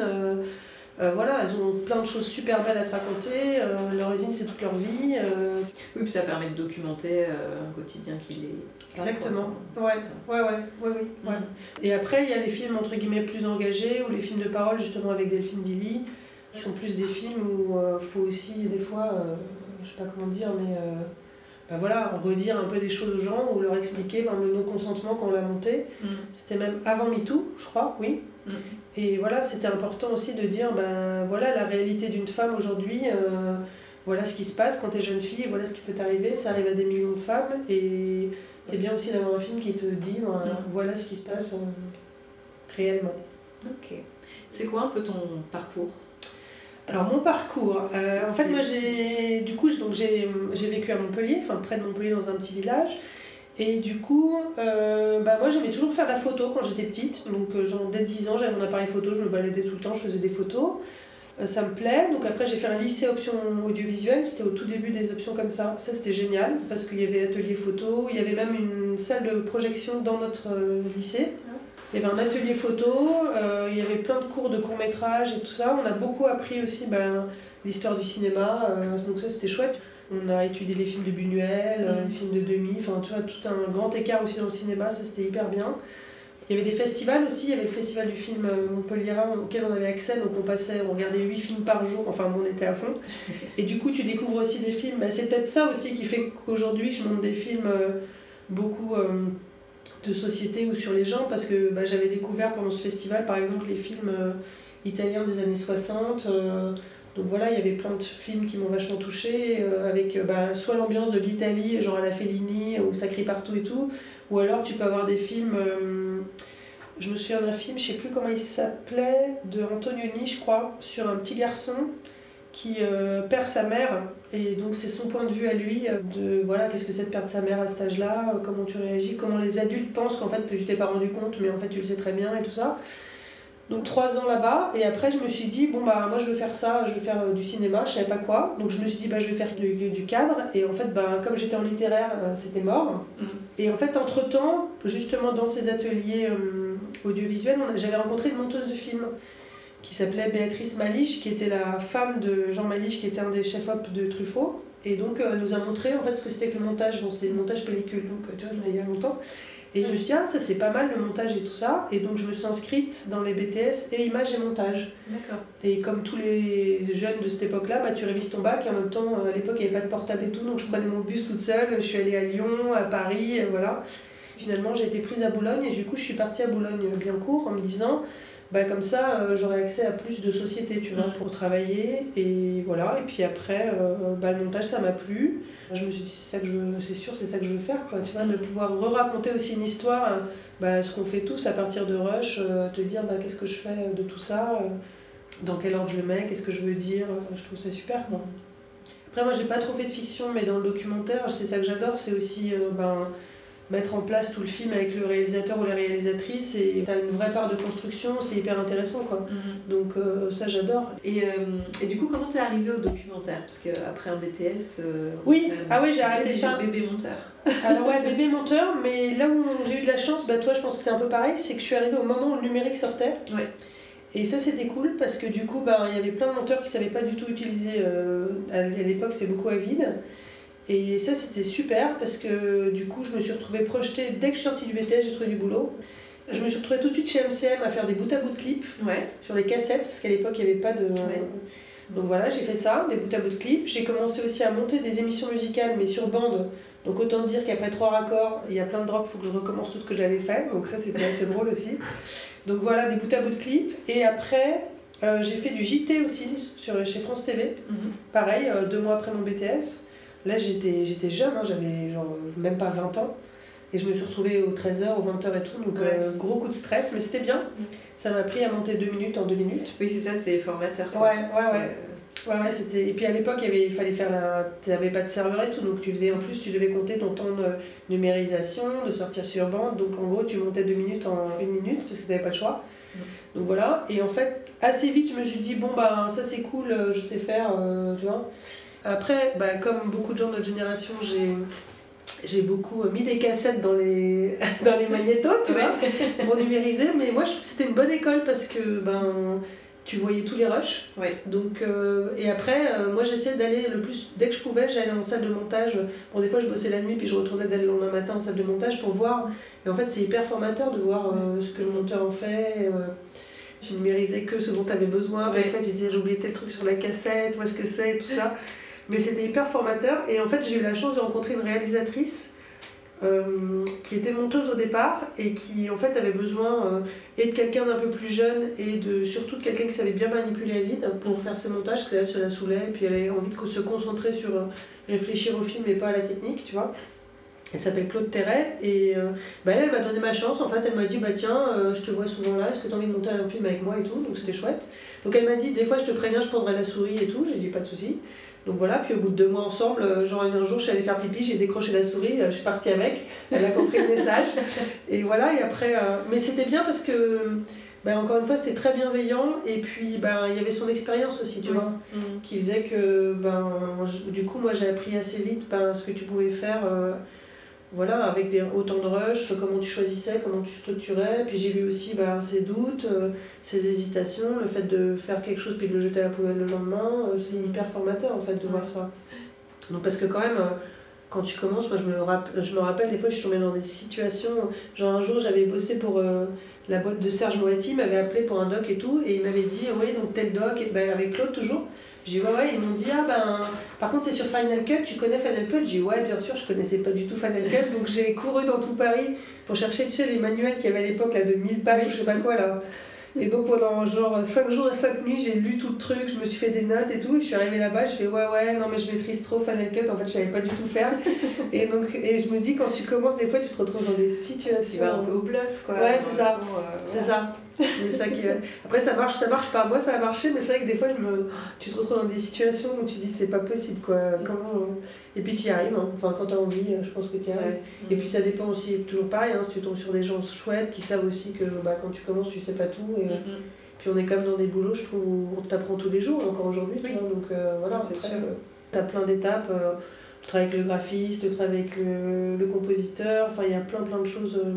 Euh, voilà, elles ont plein de choses super belles à te raconter. Euh, leur usine, c'est toute leur vie. Euh, Oui, puis ça permet de documenter un quotidien qui les. Exactement. Ouais, ouais, ouais, ouais, oui. Ouais. Et après, il y a les films entre guillemets plus engagés ou les films de parole justement avec Delphine Dilly, qui sont plus des films où il faut aussi des fois, je sais pas comment dire, mais euh, bah voilà, redire un peu des choses aux gens ou leur expliquer ben, le non-consentement quand on l'a monté. Mm. C'était même avant MeToo, je crois, oui. Mm. Et voilà, c'était important aussi de dire, ben voilà la réalité d'une femme aujourd'hui. euh, voilà ce qui se passe quand tu es jeune fille, voilà ce qui peut t'arriver, ça arrive à des millions de femmes et c'est bien aussi d'avoir un film qui te dit ben, Mm. voilà ce qui se passe euh, réellement. Ok. C'est quoi un peu ton parcours? Alors mon parcours, euh, en fait moi j'ai du coup donc j'ai j'ai vécu à Montpellier, enfin près de Montpellier dans un petit village. Et du coup, euh, bah moi j'aimais toujours faire la photo quand j'étais petite. Donc euh, genre dès 10 ans j'avais mon appareil photo, je me baladais tout le temps, je faisais des photos. Ça me plaît. Donc après j'ai fait un lycée option audiovisuelle, c'était au tout début des options comme ça. Ça c'était génial parce qu'il y avait atelier photo, il y avait même une salle de projection dans notre lycée. Il y avait un atelier photo, euh, il y avait plein de cours de court métrage et tout ça. On a beaucoup appris aussi ben, l'histoire du cinéma, euh, donc ça c'était chouette. On a étudié les films de Buñuel, euh, Mm. les films de Demi, enfin tu vois, tout un grand écart aussi dans le cinéma, ça c'était hyper bien. Il y avait des festivals aussi, il y avait le festival du film Montpelliérain auquel on avait accès, donc on passait, on regardait 8 films par jour, enfin on était à fond. Et du coup tu découvres aussi des films, Ben, c'est peut-être ça aussi qui fait qu'aujourd'hui je monte des films beaucoup euh, de société ou sur les gens, parce que bah, j'avais découvert pendant ce festival par exemple les films euh, italiens des années 60. euh, donc voilà, il y avait plein de films qui m'ont vachement touchée, euh, avec bah, soit l'ambiance de l'Italie, genre à la Fellini, où ça crie partout et tout, ou alors tu peux avoir des films. je me souviens d'un film, je sais plus comment il s'appelait, de Antonioni, je crois, sur un petit garçon qui euh, perd sa mère, et donc c'est son point de vue à lui, euh, de voilà, qu'est-ce que c'est de perdre sa mère à cet âge-là, euh, comment tu réagis, comment les adultes pensent qu'en fait tu t'es pas rendu compte, mais en fait tu le sais très bien et tout ça. Donc trois ans là-bas, et après je me suis dit, bon bah moi je veux faire ça, je veux faire du cinéma, je savais pas quoi, donc je me suis dit, bah je vais faire du, du cadre, et en fait, bah, comme j'étais en littéraire, c'était mort. Mm. Et en fait, entre-temps, justement dans ces ateliers euh, audiovisuels, j'avais rencontré une monteuse de films qui s'appelait Béatrice Maliche, qui était la femme de Jean Maliche, qui était un des chefs-op de Truffaut. Et donc, euh, elle nous a montré en fait ce que c'était que le montage. Bon, c'était le montage pellicule, donc euh, tu vois, c'était il y a longtemps. Et je me suis dit, ah, ça c'est pas mal le montage et tout ça. Et donc, je me suis inscrite dans les BTS et images et montage. D'accord. Et comme tous les jeunes de cette époque-là, bah, tu révises ton bac et en même temps, euh, à l'époque, il n'y avait pas de portable et tout, donc je prenais mon bus toute seule, je suis allée à Lyon, à Paris, euh, voilà. Finalement, j'ai été prise à Boulogne et du coup, je suis partie à Boulogne-Billancourt en me disant, bah, comme ça, euh, j'aurai accès à plus de sociétés, tu vois, Mm. pour travailler. Et voilà, et puis après, euh, bah, le montage, ça m'a plu. Je me suis dit, c'est ça que je veux, c'est sûr, c'est ça que je veux faire, quoi, tu vois, de pouvoir re-raconter aussi une histoire, bah, ce qu'on fait tous à partir de Rush, euh, te dire, bah, qu'est-ce que je fais de tout ça euh, dans quel ordre je le mets, qu'est-ce que je veux dire, je trouve ça super quoi. Après moi j'ai pas trop fait de fiction mais dans le documentaire c'est ça que j'adore, c'est aussi ben, mettre en place tout le film avec le réalisateur ou la réalisatrice et t'as une vraie part de construction, c'est hyper intéressant quoi. Donc euh, ça j'adore. Et, euh, et du coup, comment t'es arrivé au documentaire? Parce qu'après un BTS. euh, Oui, ah oui j'ai arrêté ça. Bébé monteur. Alors ouais, bébé monteur, mais là où j'ai eu de la chance, bah toi je pense que c'était un peu pareil, c'est que je suis arrivée au moment où le numérique sortait. Ouais. Et ça c'était cool parce que du coup bah, il y avait plein de monteurs qui savaient pas du tout utiliser, à l'époque c'était beaucoup Avid. Et ça c'était super parce que du coup je me suis retrouvée projetée, dès que je suis sortie du BTS j'ai trouvé du boulot. Je me suis retrouvée tout de suite chez MCM à faire des bout à bout de clips Ouais. sur les cassettes parce qu'à l'époque il n'y avait pas de... Donc voilà, j'ai fait ça, des bout à bout de clips. J'ai commencé aussi à monter des émissions musicales, mais sur bande. Donc autant dire qu'après trois raccords, il y a plein de drops, il faut que je recommence tout ce que j'avais fait. Donc ça, c'était assez drôle aussi. Donc voilà, des bout à bout de clips. Et après, euh, j'ai fait du JT aussi sur, chez France TV. Pareil, euh, deux mois après mon BTS. Là, j'étais j'étais jeune, hein, j'avais genre même pas 20 ans. Et je me suis retrouvée aux 13h, aux 20h et tout. Donc euh, gros coup de stress, mais c'était bien. Ça m'a pris à monter deux minutes en deux minutes. Oui, c'est ça, c'est formateur. Ouais, ouais, ouais. Ouais, ouais, c'était... Et puis à l'époque, il, y avait... il fallait faire la. Tu n'avais pas de serveur et tout, donc tu faisais en plus, tu devais compter ton temps de numérisation, de sortir sur bande. Donc en gros, tu montais deux minutes en une minute parce que tu n'avais pas le choix. Donc voilà, et en fait, assez vite, je me suis dit, bon, bah ça c'est cool, euh, je sais faire, euh, tu vois. Après, bah, comme beaucoup de gens de notre génération, j'ai. J'ai beaucoup mis des cassettes dans les, dans les magnétos, tu vois, pour numériser. Mais moi, je trouve que c'était une bonne école parce que ben, tu voyais tous les rushs. Donc, euh, et après, euh, moi j'essayais d'aller le plus. Dès que je pouvais, j'allais en salle de montage. Bon, des fois je bossais la nuit, puis je retournais dès le lendemain matin en salle de montage pour voir. Et en fait, c'est hyper formateur de voir euh, ce que le monteur en fait. euh, tu numérisais que ce dont tu avais besoin. Puis après, tu disais j'ai oublié tel truc sur la cassette, où est-ce que c'est, tout ça. Mais c'était hyper formateur. Et en fait, j'ai eu la chance de rencontrer une réalisatrice euh, qui était monteuse au départ et qui en fait avait besoin euh, et de quelqu'un d'un peu plus jeune et de surtout de quelqu'un qui savait bien manipuler la vide pour faire ses montages, parce qu'elle se la saoulait et puis elle avait envie de se concentrer sur euh, réfléchir au film et pas à la technique, tu vois. Elle s'appelle Claude Terret et euh, bah, elle, m'a donné ma chance. En fait, elle m'a dit bah tiens, je te vois souvent là, est-ce que tu as envie de monter un film avec moi et tout? Donc c'était chouette. Donc elle m'a dit des fois je te préviens, je prendrai la souris et tout. J'ai dit pas de souci. Donc voilà, puis au bout de deux mois ensemble, euh, genre un jour je suis allée faire pipi, j'ai décroché la souris, euh, je suis partie avec, elle a compris le message. Et voilà, et après. euh, Mais c'était bien parce que, ben, encore une fois, c'était très bienveillant, et puis ben, il y avait son expérience aussi, tu vois, qui faisait que, ben, je- du coup, moi j'ai appris assez vite ben, ce que tu pouvais faire. euh, voilà, avec des, autant de rush, comment tu choisissais, comment tu structurais. Puis j'ai vu aussi ben, ses doutes, euh, ses hésitations, le fait de faire quelque chose puis de le jeter à la poubelle le lendemain. euh, c'est hyper formateur en fait de voir ça. Donc parce que quand même, euh, quand tu commences, moi je me, rapp- je me rappelle des fois je suis tombée dans des situations, genre un jour j'avais bossé pour la boîte de Serge Moati, il m'avait appelé pour un doc et tout, et il m'avait dit, oui donc tel doc, et ben, avec Claude toujours. J'ai dit ouais ouais, ils m'ont dit ah ben par contre c'est sur Final Cut, tu connais Final Cut? J'ai dit ouais bien sûr, je connaissais pas du tout Final Cut, donc j'ai couru dans tout Paris pour chercher tu sais les manuels qu'il y avait à l'époque là de 1000 pages, je sais pas quoi là. Et donc pendant genre 5 jours et 5 nuits, j'ai lu tout le truc, je me suis fait des notes et tout. Et je suis arrivée là-bas, je fais ouais ouais, non mais je maîtrise trop Final Cut, en fait je savais pas du tout faire. et donc et je me dis quand tu commences des fois tu te retrouves dans des situations. Tu vas un peu au bluff, quoi. Ouais c'est ça, euh, c'est ça. C'est ça qui Après ça marche, ça marche pas. Moi ça a marché, mais c'est vrai que des fois je me... tu te retrouves dans des situations où tu dis c'est pas possible quoi. Comment... euh, Et puis tu y arrives, hein. enfin quand t'as envie, je pense que tu y arrives. Ouais. Et puis ça dépend aussi, toujours pareil, hein, si tu tombes sur des gens chouettes qui savent aussi que bah, quand tu commences tu sais pas tout. Et, Puis on est quand même dans des boulots, je trouve, où on t'apprend tous les jours, encore aujourd'hui. tu. Donc euh, voilà, C'est sûr. euh, t'as plein d'étapes. euh, le travail avec le graphiste, le travail avec le, le compositeur, enfin il y a plein plein de choses euh,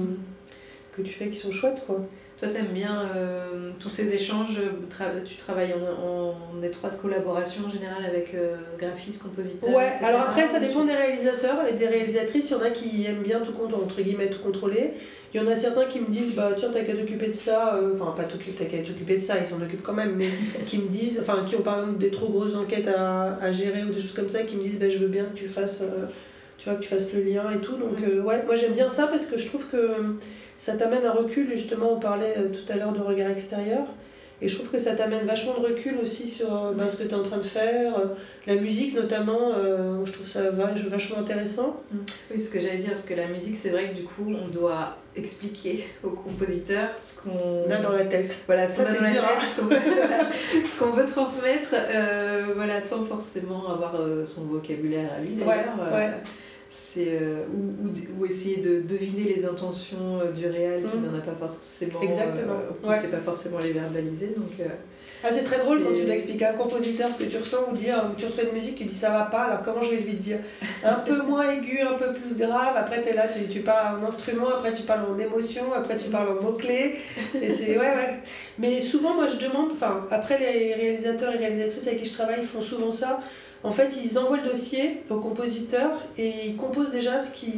que tu fais qui sont chouettes quoi. Toi, t'aimes bien euh, tous ces échanges, tra- tu travailles en, en étroite collaboration en général avec euh, graphistes, compositeurs Ouais, etc. alors après ça dépend des réalisateurs et des réalisatrices. Il y en a qui aiment bien tout contrôler, entre guillemets, tout contrôler. Il y en a certains qui me disent, bah tiens, t'as qu'à t'occuper de ça. euh, Enfin, pas t'as qu'à t'occuper de ça, ils s'en occupent quand même, mais qui me disent, enfin, qui ont par exemple des trop grosses enquêtes à, à gérer ou des choses comme ça, qui me disent, bah je veux bien que tu fasses, euh, tu vois, que tu fasses le lien et tout. Donc, ouais, moi j'aime bien ça parce que je trouve que ça t'amène un recul. Justement, on parlait euh, tout à l'heure de regard extérieur. Et je trouve que ça t'amène vachement de recul aussi sur euh, ben, ce que tu es en train de faire. euh, la musique notamment, euh, je trouve ça va- vachement intéressant. Oui, ce que j'allais dire, parce que la musique, c'est vrai que du coup, on doit expliquer au compositeur ce qu'on On a dans la tête. Voilà, ce qu'on a c'est dans la dur, tête, hein. ce qu'on veut, transmettre, euh, voilà, sans forcément avoir euh, son vocabulaire à lui. d'ailleurs, Ouais, ouais. C'est euh, ou, ou- ou essayer de deviner les intentions euh, du réel qui Mm. n'en a pas forcément Exactement, euh, qui ouais. sait pas forcément les verbaliser donc Ah, c'est très drôle quand tu l'expliques à un compositeur ce que tu ressens ou dire, tu reçois une musique, tu dis ça va pas, alors comment je vais lui dire? Un peu moins aigu, un peu plus grave, après tu es là, tu, tu parles en instrument, après tu parles en émotion, après tu parles en mots-clés, et c'est ouais, ouais. Mais souvent, moi je demande, enfin, après les réalisateurs et réalisatrices avec qui je travaille font souvent ça. En fait, ils envoient le dossier au compositeur et ils composent déjà ce qui,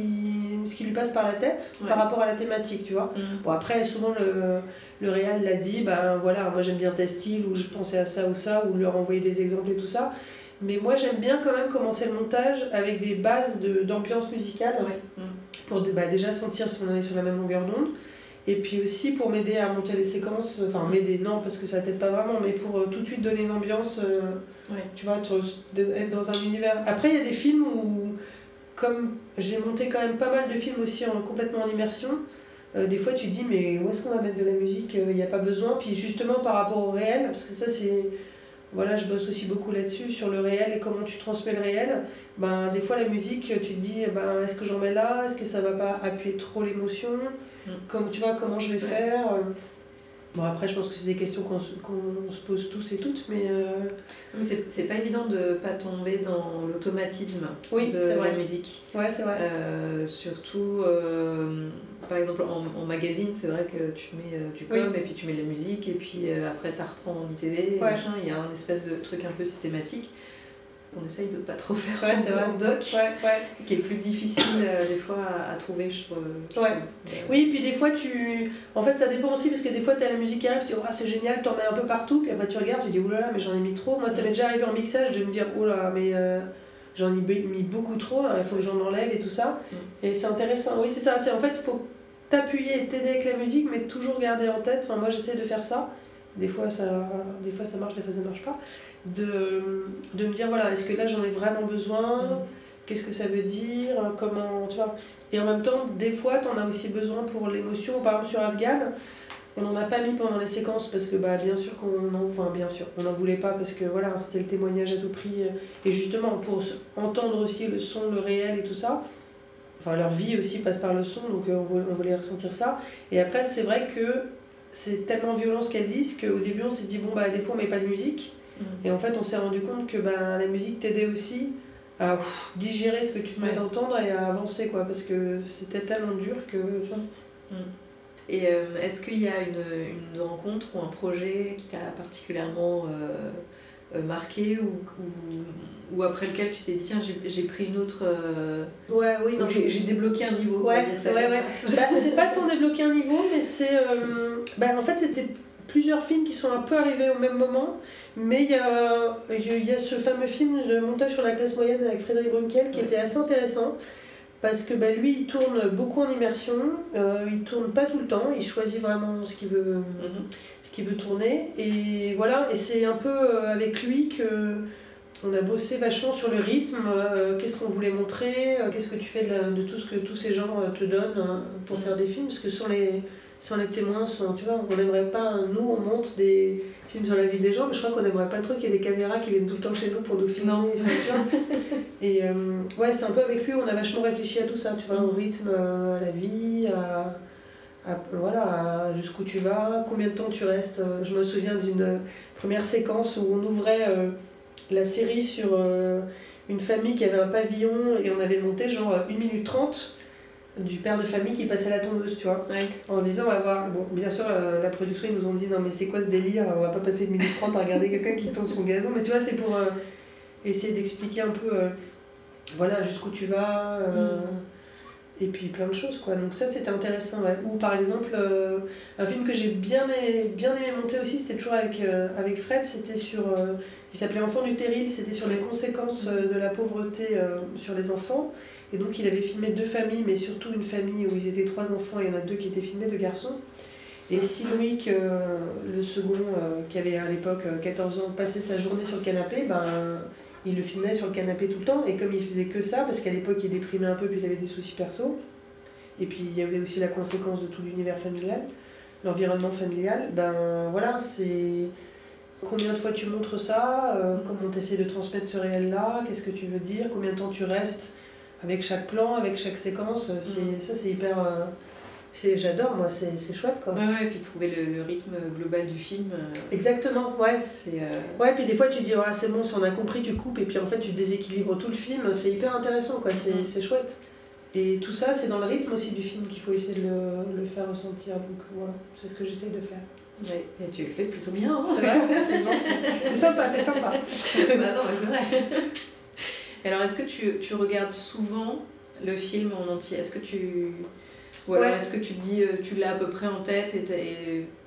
ce qui lui passe par la tête Ouais. par rapport à la thématique, tu vois. Bon, après, souvent, le, le réal l'a dit, ben voilà, moi j'aime bien tel style, ou je pensais à ça ou ça, ou leur envoyer des exemples et tout ça. Mais moi, j'aime bien quand même commencer le montage avec des bases de- d'ambiance musicale, ouais. Mm. pour bah, déjà sentir si on est sur la même longueur d'onde. Et puis aussi pour m'aider à monter les séquences, enfin m'aider, non, parce que ça t'aide pas vraiment, mais pour euh, tout de suite donner une ambiance, euh, Ouais. tu vois, être dans un univers. Après, il y a des films où, comme j'ai monté quand même pas mal de films aussi en, complètement en immersion, euh, des fois tu te dis, mais où est-ce qu'on va mettre de la musique Il n'y a pas besoin. Puis justement par rapport au réel, parce que ça c'est. Voilà, je bosse aussi beaucoup là-dessus, sur le réel et comment tu transmets le réel. Ben, des fois, la musique, tu te dis, ben, est-ce que j'en mets là? Est-ce que ça va pas appuyer trop l'émotion? Comme tu vois, comment je vais faire euh. Bon, après, je pense que c'est des questions qu'on se, qu'on se pose tous et toutes, mais. euh, c'est pas évident de pas tomber dans l'automatisme Oui, de vrai. la musique. Ouais, c'est vrai. Euh, surtout, euh, par exemple, en, en magazine, c'est vrai que tu mets du com Oui. et puis tu mets la musique et puis après ça reprend en ITV. Ouais. machin. Il y a un espèce de truc un peu systématique. On essaye de pas trop faire Ouais, c'est vrai. doc, Ouais, ouais. qui est plus difficile euh, des fois à, à trouver, je trouve. je Ouais. trouve. Euh, Oui, puis des fois, tu. En fait, ça dépend aussi parce que des fois, tu as la musique qui arrive, tu dis, oh, c'est génial, t'en mets un peu partout, puis après, tu regardes, tu dis, oulala, mais j'en ai mis trop. Moi, ça m'est déjà arrivé en mixage de me dire, oula, mais euh, j'en ai mis beaucoup trop, il faut que j'en enlève et tout ça. Et c'est intéressant. Oui, c'est ça. C'est En fait, il faut t'appuyer et t'aider avec la musique, mais toujours garder en tête. Enfin, moi, j'essaie de faire ça. Des fois, ça, des fois, ça marche, des fois, ça marche pas. De, de me dire, voilà, est-ce que là, j'en ai vraiment besoin? Qu'est-ce que ça veut dire? Comment, tu vois? Et en même temps, des fois, tu en as aussi besoin pour l'émotion. Par exemple, sur Afghan, on n'en a pas mis pendant les séquences parce que, bah, bien sûr qu'on en... Enfin, bien sûr, on n'en voulait pas parce que, voilà, c'était le témoignage à tout prix. Et justement, pour entendre aussi le son, le réel et tout ça, enfin, leur vie aussi passe par le son, donc euh, on voulait ressentir ça. Et après, c'est vrai que c'est tellement violent ce qu'elles disent qu'au début, on s'est dit, bon, bah, des fois, on met pas de musique. Mm. Et en fait, on s'est rendu compte que bah, la musique t'aidait aussi à pff, digérer ce que tu venais d'entendre et à avancer, quoi, parce que c'était tellement dur que, tu vois. Et euh, est-ce qu'il y a une, une rencontre ou un projet qui t'a particulièrement euh, euh, marqué ou, ou, ou après lequel tu t'es dit tiens j'ai pris une autre euh, Ouais, oui, non, j'ai débloqué un niveau Ouais, ouais, ouais. Bah, c'est pas tant débloquer un niveau, mais c'est. euh, bah, en fait, c'était plusieurs films qui sont un peu arrivés au même moment, mais il y a, il y a ce fameux film de montage sur la classe moyenne avec Frédéric Brunkel qui était assez intéressant. Parce que bah, lui, il tourne beaucoup en immersion, euh, il tourne pas tout le temps, il choisit vraiment ce qu'il veut, Mhm. ce qu'il veut tourner. Et voilà, et c'est un peu avec lui que on a bossé vachement sur le rythme, euh, qu'est-ce qu'on voulait montrer, euh, qu'est-ce que tu fais de, la- de tout ce que tous ces gens euh, te donnent hein, pour faire des films, parce que sans les, sans les témoins, sans, tu vois, on n'aimerait pas, nous on monte des films sur la vie des gens, mais je crois qu'on n'aimerait pas trop qu'il y ait des caméras qui viennent tout le temps chez nous pour nous filmer, Non. Et ouais, c'est un peu avec lui, on a vachement réfléchi à tout ça, tu vois, au rythme, euh, à la vie, à, à- voilà, jusqu'où tu vas, combien de temps tu restes. Je me souviens d'une première séquence où on ouvrait euh, la série sur euh, une famille qui avait un pavillon et on avait monté genre 1 minute 30 du père de famille qui passait la tondeuse, tu vois. En se disant, on va voir. Bon, bien sûr, euh, la production, ils nous ont dit, non, mais c'est quoi ce délire On va pas passer 1 minute 30 à regarder quelqu'un qui tond son gazon. Mais tu vois, c'est pour euh, essayer d'expliquer un peu, euh, voilà, jusqu'où tu vas. euh, Et puis plein de choses, quoi. Donc ça, c'était intéressant. Ou par exemple, euh, un film que j'ai bien aimé, bien aimé monter aussi, c'était toujours avec, euh, avec Fred, c'était sur... euh, il s'appelait Enfant du Terril, c'était sur les conséquences de la pauvreté sur les enfants. Et donc il avait filmé deux familles, mais surtout une famille où ils étaient trois enfants, il y en a deux qui étaient filmés, deux garçons. Et Siloïc, euh, le second, qui avait à l'époque euh, 14 ans, passait sa journée sur le canapé, ben, il le filmait sur le canapé tout le temps. Et comme il faisait que ça, parce qu'à l'époque il déprimait un peu, puis il avait des soucis perso, et puis il y avait aussi la conséquence de tout l'univers familial, l'environnement familial, ben voilà, c'est combien de fois tu montres ça, euh, comment tu essaies de transmettre ce réel-là, qu'est-ce que tu veux dire, combien de temps tu restes avec chaque plan, avec chaque séquence. C'est, Mm. Ça, c'est hyper. euh, j'adore, moi, c'est, c'est chouette quoi. Ouais, ouais, et puis trouver le, le rythme global du film. euh, Exactement, ouais. c'est. euh, Ouais, puis des fois tu dis, ouais, c'est bon, si on a compris, tu coupes, et puis en fait tu déséquilibres tout le film, c'est hyper intéressant, quoi, c'est, c'est chouette. Et tout ça, c'est dans le rythme aussi du film qu'il faut essayer de le, le faire ressentir, donc voilà, c'est ce que j'essaye de faire. ouais, et tu le fais plutôt bien. hein. C'est vrai, c'est sympa, c'est sympa. bah non, mais c'est vrai. Alors, est-ce que tu, tu regardes souvent le film en entier? Est-ce que tu. Alors Ouais. est-ce que tu te dis, euh, tu l'as à peu près en tête et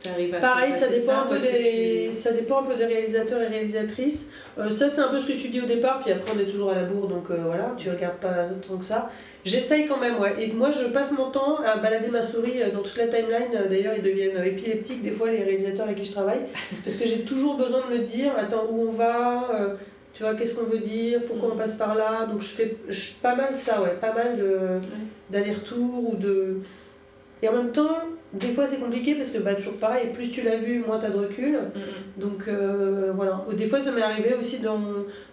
tu arrives à. Pareil, ça dépend, un ou peu des, tu- ça dépend un peu des réalisateurs et réalisatrices. Euh, ça, c'est un peu ce que tu dis au départ, puis après, on est toujours à la bourre, donc euh, voilà, tu regardes pas tant que ça. J'essaye quand même, ouais. Et moi, je passe mon temps à balader ma souris dans toute la timeline. D'ailleurs, ils deviennent épileptiques, des fois, les réalisateurs avec qui je travaille, parce que j'ai toujours besoin de me dire, attends, où on va euh, tu vois, qu'est-ce qu'on veut dire, pourquoi on passe par là? Donc, je fais je- pas mal ça, ouais, pas mal de d'aller-retour ou de. Et en même temps, des fois c'est compliqué parce que bah, toujours pareil, plus tu l'as vu, moins tu as de recul. Donc euh, voilà. Des fois ça m'est arrivé aussi d'en-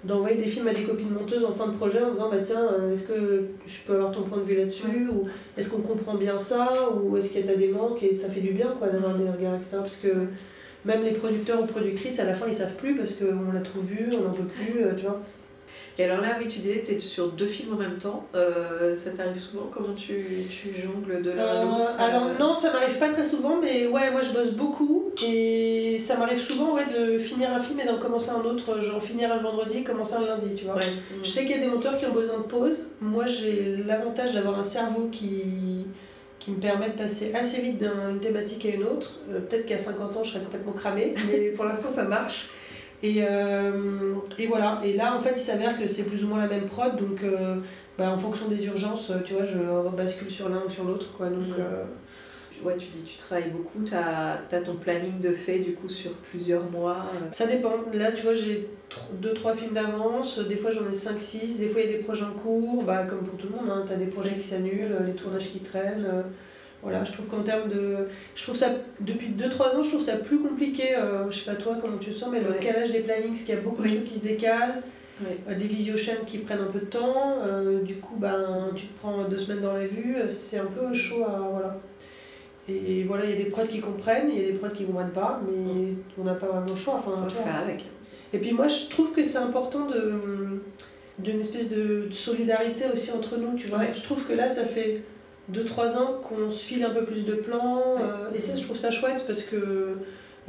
d'envoyer des films à des copines monteuses en fin de projet en disant bah tiens, euh, est-ce que je peux avoir ton point de vue là-dessus? Ou est-ce qu'on comprend bien ça? Ou est-ce qu'il y a des manques? Et ça fait du bien quoi d'avoir des regards externes parce que même les producteurs ou productrices à la fin ils savent plus parce qu'on l'a trop vu, on n'en peut plus, euh, tu vois. Et alors là, oui, tu disais que tu es sur deux films en même temps. Euh, ça t'arrive souvent? Comment tu, tu jongles de l'un à Euh, l'autre alors non, ça m'arrive pas très souvent, mais ouais, moi je bosse beaucoup et ça m'arrive souvent ouais, de finir un film et d'en commencer un autre, genre finir un vendredi et commencer un lundi, tu vois. Ouais. Je sais qu'il y a des monteurs qui ont besoin de pause. Moi j'ai l'avantage d'avoir un cerveau qui, qui me permet de passer assez vite d'une thématique à une autre. Euh, Peut-être qu'à 50 ans je serais complètement cramée, mais pour l'instant ça marche. Et, euh, et voilà, et là en fait il s'avère que c'est plus ou moins la même prod, donc euh, bah, en fonction des urgences, tu vois, je bascule sur l'un ou sur l'autre. quoi. Donc, Mm. Euh, tu- Ouais, tu dis tu travailles beaucoup, tu as, ton planning de fait du coup sur plusieurs mois. euh. Ça dépend. Là, tu vois, j'ai 2-3 films d'avance. Des fois, j'en ai 5-6. Des fois, il y a des projets en cours. Bah, comme pour tout le monde, hein, tu as des projets qui s'annulent, les tournages qui traînent. euh, Voilà, je trouve qu'en termes de. Je trouve ça. Depuis 2-3 ans, je trouve ça plus compliqué. euh, je sais pas toi comment tu le sens, mais le Ouais. calage des plannings, parce qu'il y a beaucoup Oui. de trucs qui se décalent. Euh, des visio-chaînes qui prennent un peu de temps. euh, du coup, ben, tu te prends deux semaines dans la vue. euh, C'est un peu chaud à. Voilà. Et voilà, il y a des prods qui comprennent, il y a des prods qui comprennent pas, mais on n'a pas vraiment le choix. Enfin, Faut faire avec. Et puis moi, je trouve que c'est important de d'une espèce de, de solidarité aussi entre nous, tu vois. Ouais. Je trouve que là, ça fait 2-3 ans qu'on se file un peu plus de plans, Ouais. euh, et ça, je trouve ça chouette parce que,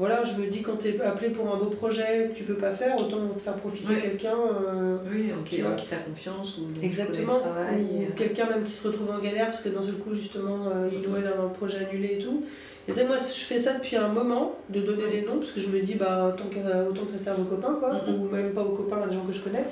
voilà, je me dis quand tu es appelé pour un beau projet que tu peux pas faire, autant te faire profiter Ouais. quelqu'un. euh, Oui, vois. qui t'a confiance ou Exactement. Ou euh. quelqu'un même qui se retrouve en galère parce que d'un seul coup, justement, euh, il ou elle a un projet annulé et tout. Et c'est moi, je fais ça depuis un moment, de donner des noms, parce que je me dis, bah, autant que, autant que ça serve aux copains, quoi, ou même pas aux copains, à des gens que je connais.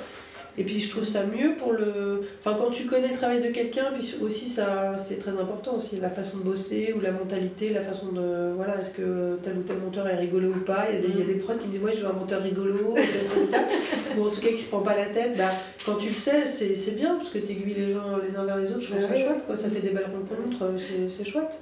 Et puis je trouve ça mieux pour le. Enfin, quand tu connais le travail de quelqu'un, puis aussi, ça, c'est très important aussi, la façon de bosser, ou la mentalité, la façon de. Voilà, est-ce que tel ou tel monteur est rigolo ou pas? Il y a des, il y a des prods qui me disent, ouais, je veux un monteur rigolo, ou en tout cas qui se prend pas la tête. Bah, quand tu le sais, c'est c'est bien, parce que tu aiguilles les gens les uns vers les autres, je trouve Ouais, ça chouette, quoi. ça fait des belles rencontres, euh, c'est c'est chouette.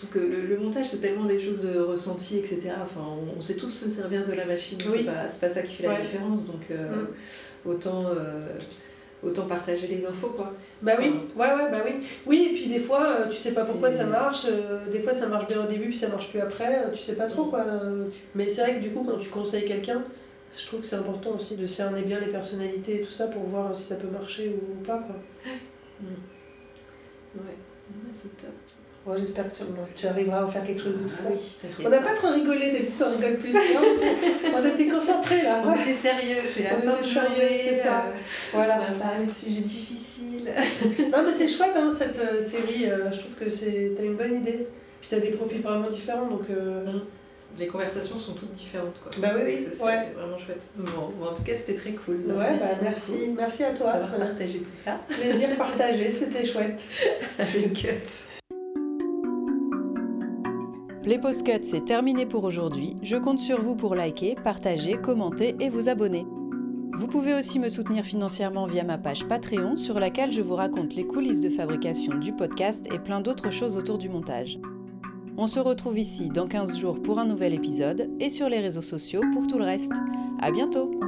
Je trouve que le, le montage, c'est tellement des choses de ressenti, etc. Enfin, on, on sait tous se servir de la machine, Oui. c'est pas, pas ça qui fait la Ouais. différence. Donc, euh, Mm. autant, euh, autant partager les infos, quoi. Bah oui, ouais, ouais, bah oui. Oui, et puis des fois, euh, tu sais pas pourquoi ça marche, euh, des fois ça marche bien au début, puis ça marche plus après, euh, tu sais pas trop quoi. euh, tu- Mais c'est vrai que du coup, quand tu conseilles quelqu'un, je trouve que c'est important aussi de cerner bien les personnalités et tout ça pour voir si ça peut marcher ou pas quoi. Ouais, Ouais, c'est top. Ouais, J'espère que tu, tu arriveras à faire quelque chose de tout ça. Ah oui. On n'a pas trop rigolé, d'habitude on rigole plus. Non, on était- on était concentrés là. On était sérieux, c'est la On fin de journée. c'est ça. euh, Voilà. On va parler de sujets difficiles. Non mais c'est chouette hein, cette euh, série, euh, je trouve que c'est t'as une bonne idée. Puis t'as des profils vraiment différents donc. euh, Les conversations sont toutes différentes, quoi. Bah oui, oui, c'est ouais. vraiment chouette. Bon, bon, en tout cas, c'était très cool. Ouais, bah merci, merci à toi. d'avoir partagé tout ça. Plaisir partagé, c'était chouette. Avec Cut. Les Post Cuts, c'est terminé pour aujourd'hui. Je compte sur vous pour liker, partager, commenter et vous abonner. Vous pouvez aussi me soutenir financièrement via ma page Patreon sur laquelle je vous raconte les coulisses de fabrication du podcast et plein d'autres choses autour du montage. On se retrouve ici dans 15 jours pour un nouvel épisode et sur les réseaux sociaux pour tout le reste. À bientôt!